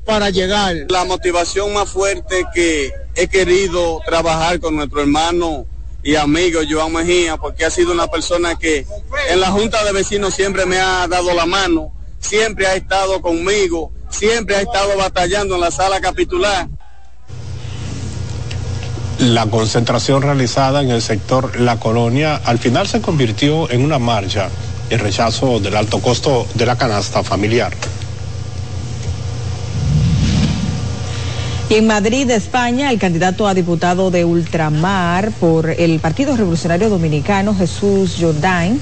para llegar. La motivación más fuerte que he querido trabajar con nuestro hermano y amigo Joan Mejía, porque ha sido una persona que en la Junta de Vecinos siempre me ha dado la mano, siempre ha estado conmigo, siempre ha estado batallando en la sala capitular. La concentración realizada en el sector La Colonia al final se convirtió en una marcha en rechazo del alto costo de la canasta familiar. En Madrid, España, el candidato a diputado de Ultramar por el Partido Revolucionario Dominicano, Jesús Jordán,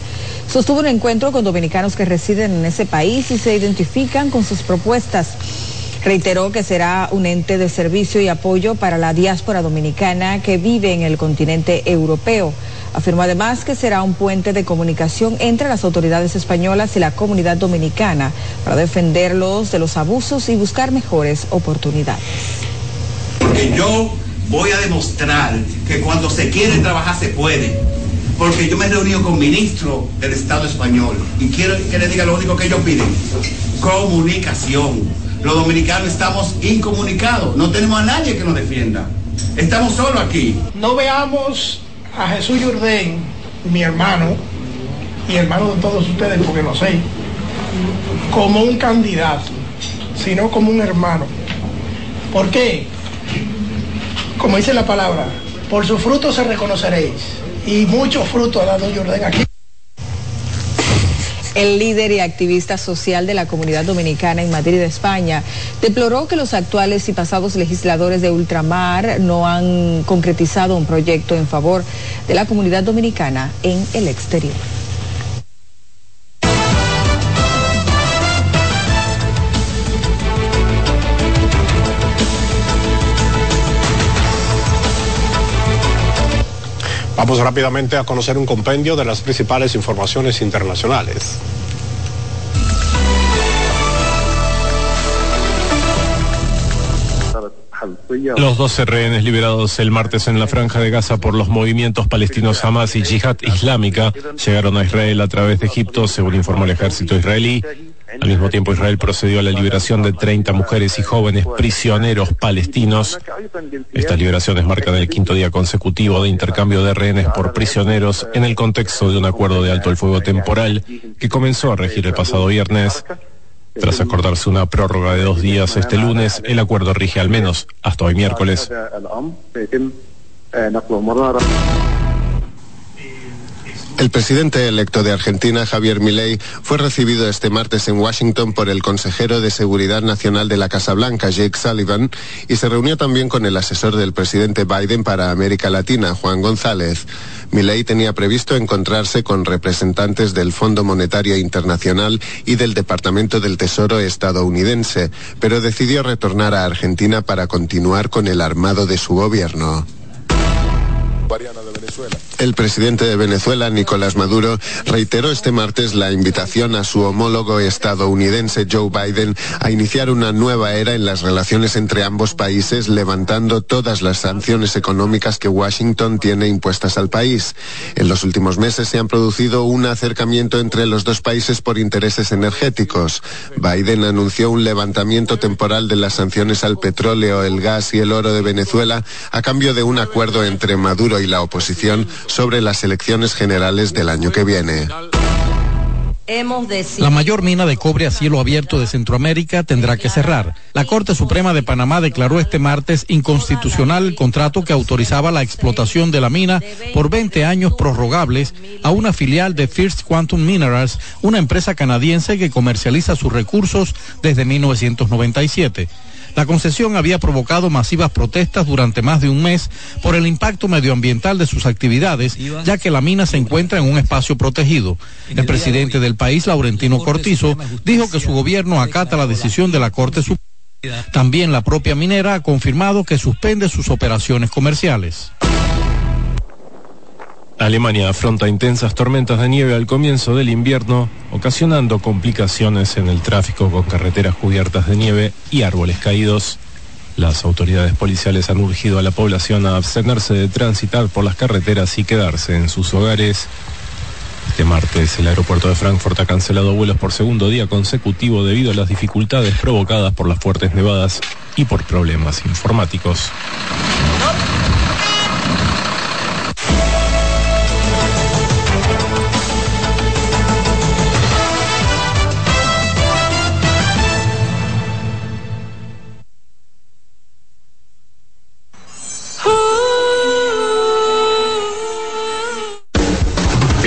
sostuvo un encuentro con dominicanos que residen en ese país y se identifican con sus propuestas. Reiteró que será un ente de servicio y apoyo para la diáspora dominicana que vive en el continente europeo. Afirmó además que será un puente de comunicación entre las autoridades españolas y la comunidad dominicana para defenderlos de los abusos y buscar mejores oportunidades. Porque yo voy a demostrar que cuando se quiere trabajar se puede. Porque yo me he reunido con ministros del Estado español y quiero que le diga lo único que ellos piden. Comunicación. Los dominicanos estamos incomunicados. No tenemos a nadie que nos defienda. Estamos solos aquí. No veamos a Jesús Yurdén, mi hermano, y hermano de todos ustedes, porque lo sé, como un candidato, sino como un hermano. ¿Por qué? Como dice la palabra, por sus frutos se reconoceréis. Y muchos frutos ha dado Yurdén aquí. El líder y activista social de la comunidad dominicana en Madrid, España, deploró que los actuales y pasados legisladores de ultramar no han concretizado un proyecto en favor de la comunidad dominicana en el exterior. Vamos rápidamente a conocer un compendio de las principales informaciones internacionales. Los 12 rehenes liberados el martes en la franja de Gaza por los movimientos palestinos Hamas y Yihad Islámica llegaron a Israel a través de Egipto, según informó el ejército israelí. Al mismo tiempo, Israel procedió a la liberación de 30 mujeres y jóvenes prisioneros palestinos. Estas liberaciones marcan el quinto día consecutivo de intercambio de rehenes por prisioneros en el contexto de un acuerdo de alto el fuego temporal que comenzó a regir el pasado viernes. Tras acordarse una prórroga de dos días este lunes, el acuerdo rige al menos hasta hoy miércoles. El presidente electo de Argentina, Javier Milei, fue recibido este martes en Washington por el consejero de Seguridad Nacional de la Casa Blanca, Jake Sullivan, y se reunió también con el asesor del presidente Biden para América Latina, Juan González. Milei tenía previsto encontrarse con representantes del Fondo Monetario Internacional y del Departamento del Tesoro estadounidense, pero decidió retornar a Argentina para continuar con el armado de su gobierno. El presidente de Venezuela, Nicolás Maduro, reiteró este martes la invitación a su homólogo estadounidense Joe Biden a iniciar una nueva era en las relaciones entre ambos países, levantando todas las sanciones económicas que Washington tiene impuestas al país. En los últimos meses se han producido un acercamiento entre los dos países por intereses energéticos. Biden anunció un levantamiento temporal de las sanciones al petróleo, el gas y el oro de Venezuela a cambio de un acuerdo entre Maduro y la oposición sobre las elecciones generales del año que viene. La mayor mina de cobre a cielo abierto de Centroamérica tendrá que cerrar. La Corte Suprema de Panamá declaró este martes inconstitucional el contrato que autorizaba la explotación de la mina por 20 años prorrogables a una filial de First Quantum Minerals, una empresa canadiense que comercializa sus recursos desde 1997. La concesión había provocado masivas protestas durante más de un mes por el impacto medioambiental de sus actividades, ya que la mina se encuentra en un espacio protegido. El presidente del país, Laurentino Cortizo, dijo que su gobierno acata la decisión de la Corte Suprema. También la propia minera ha confirmado que suspende sus operaciones comerciales. Alemania afronta intensas tormentas de nieve al comienzo del invierno, ocasionando complicaciones en el tráfico con carreteras cubiertas de nieve y árboles caídos. Las autoridades policiales han urgido a la población a abstenerse de transitar por las carreteras y quedarse en sus hogares. Este martes el aeropuerto de Frankfurt ha cancelado vuelos por segundo día consecutivo debido a las dificultades provocadas por las fuertes nevadas y por problemas informáticos.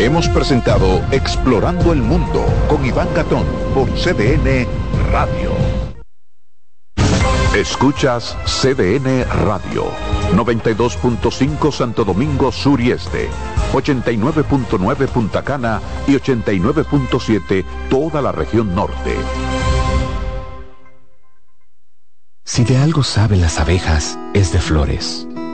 Hemos presentado Explorando el Mundo con Iván Gatón por CDN Radio. Escuchas CDN Radio, 92.5 Santo Domingo Sur y Este, 89.9 Punta Cana y 89.7 toda la región norte. Si de algo saben las abejas, es de flores.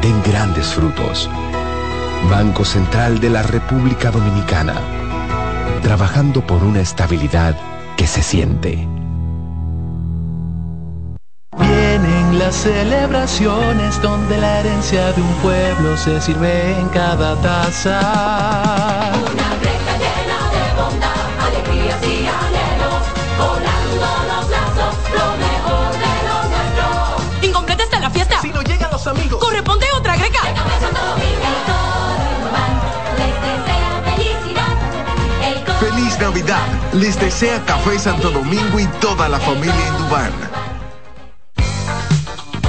den grandes frutos. Banco Central de la República Dominicana, trabajando por una estabilidad que se siente. Vienen las celebraciones donde la herencia de un pueblo se sirve en cada taza. Una brecha llena de bondad, alegrías y anhelos, volando los lazos, lo mejor de lo nuestro. Incompleta está la fiesta. Si no llegan los amigos, corresponde Navidad. Les desea Café Santo Domingo y toda la familia Indubán.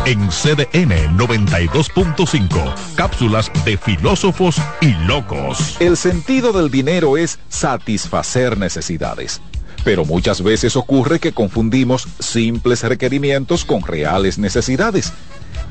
en CDN 92.5. Cápsulas de filósofos y locos. El sentido del dinero es satisfacer necesidades. Pero muchas veces ocurre que confundimos simples requerimientos con reales necesidades.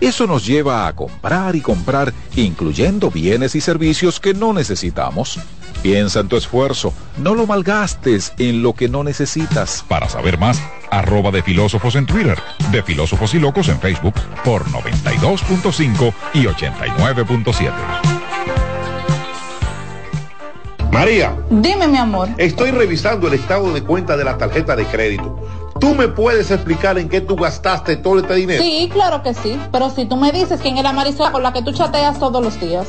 Eso nos lleva a comprar y comprar, incluyendo bienes y servicios que no necesitamos. Piensa en tu esfuerzo, no lo malgastes en lo que no necesitas. Para saber más, arroba de filósofos en Twitter, de filósofos y locos en Facebook por 92.5 y 89.7. María, Dime, mi amor. estoy revisando el estado de cuenta de la tarjeta de crédito. ¿Tú me puedes explicar en qué tú gastaste todo este dinero? Sí, claro que sí. Pero si tú me dices quién es la Marisol con la que tú chateas todos los días.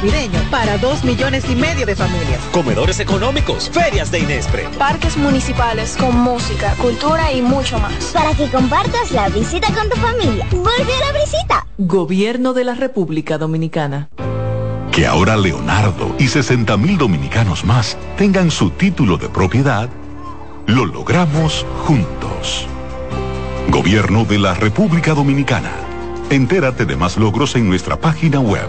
Navideño para dos millones y medio de familias. Comedores económicos, ferias de Inespre. Parques municipales con música, cultura y mucho más. Para que compartas la visita con tu familia. ¡Vuelve a la visita! Gobierno de la República Dominicana. Que ahora Leonardo y 60 mil dominicanos más tengan su título de propiedad, lo logramos juntos. Gobierno de la República Dominicana. Entérate de más logros en nuestra página web,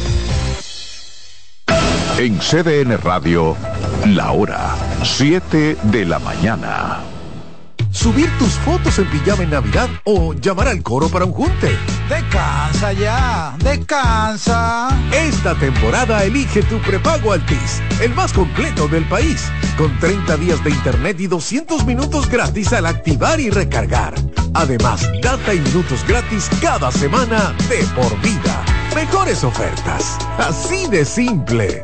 En CDN Radio, la hora 7 de la mañana. Subir tus fotos en pijama en Navidad o llamar al coro para un junte. Descansa ya, descansa. Esta temporada elige tu prepago Altis, el más completo del país, con 30 días de internet y 200 minutos gratis al activar y recargar. Además, data y minutos gratis cada semana de por vida. Mejores ofertas, así de simple.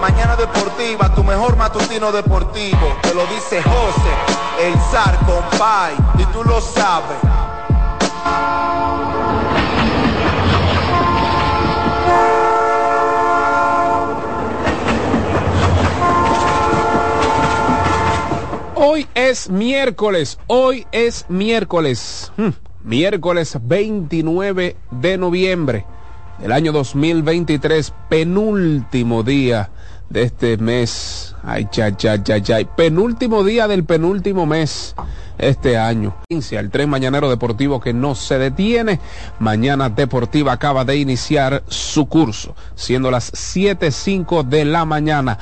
Mañana deportiva, tu mejor matutino deportivo, te lo dice José, el zar compay, y tú lo sabes. Hoy es miércoles, hoy es miércoles, hmm, miércoles 29 de noviembre del año 2023, penúltimo día de este mes. Ay, cha, cha, cha, cha. Penúltimo día del penúltimo mes este año. El tren mañanero deportivo que no se detiene. Mañana Deportiva acaba de iniciar su curso, siendo las 7.05 de la mañana.